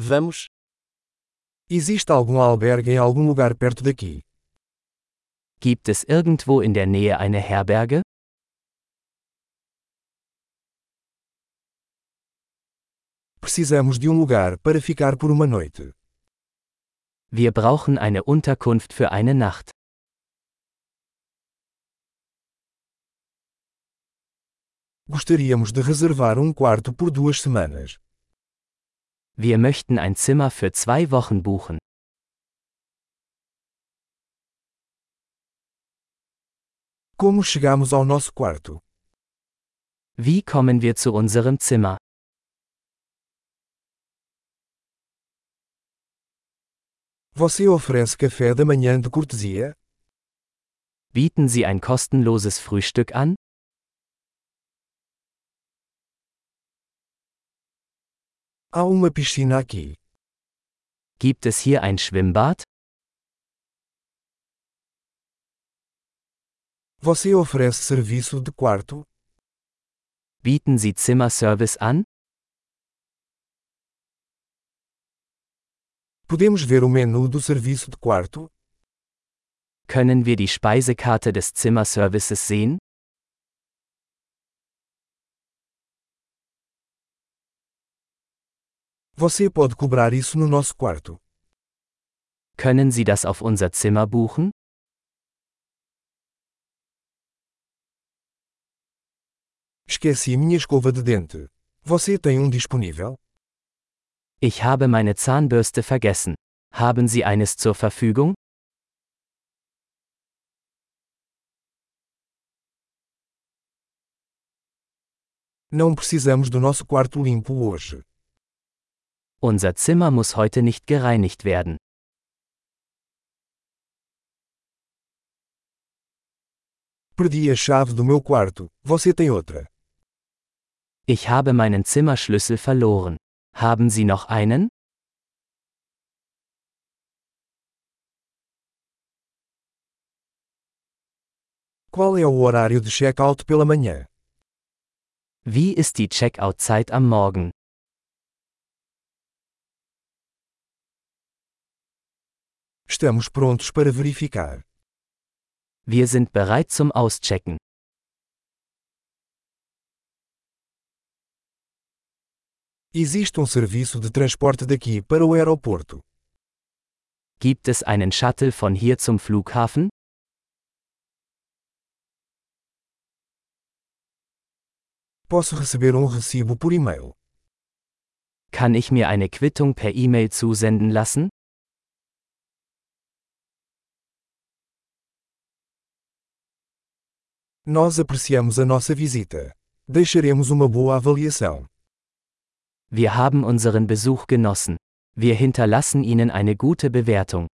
Vamos. Existe algum albergue em algum lugar perto daqui? Gibt es irgendwo in der Nähe eine Herberge? Precisamos de um lugar para ficar por uma noite. Wir brauchen eine Unterkunft für eine Nacht. Gostaríamos de reservar um quarto por duas semanas. Wir möchten ein Zimmer für zwei Wochen buchen. Como chegamos ao nosso quarto? Wie kommen wir zu unserem Zimmer? Você oferece café da manhã de cortesia? Bieten Sie ein kostenloses Frühstück an? Há uma piscina aqui. Gibt es hier ein Schwimmbad? Você oferece serviço de quarto? Bieten Sie Zimmerservice an? Podemos ver o menu do serviço de quarto? Können wir die Speisekarte des Zimmerservices sehen? Você pode cobrar isso no nosso quarto. Können Sie das auf unser Zimmer buchen? Esqueci minha escova de dente. Você tem um disponível? Ich habe meine Zahnbürste vergessen. Haben Sie eines zur Verfügung? Não precisamos do nosso quarto limpo hoje. Unser Zimmer muss heute nicht gereinigt werden. Perdi a chave do meu quarto. Você tem outra? Ich habe meinen Zimmerschlüssel verloren. Haben Sie noch einen? Qual é o horário de check-out pela manhã? Wie ist die Checkout-Zeit am Morgen? Estamos prontos para verificar. Wir sind bereit zum Auschecken. Existe um serviço de transporte daqui para o aeroporto. Gibt es einen Shuttle von hier zum Flughafen? Posso receber um recibo por e-mail. Kann ich mir eine Quittung per E-Mail zusenden lassen? Nós apreciamos a nossa visita. Deixaremos uma boa avaliação. Wir haben unseren Besuch genossen. Wir hinterlassen Ihnen eine gute Bewertung.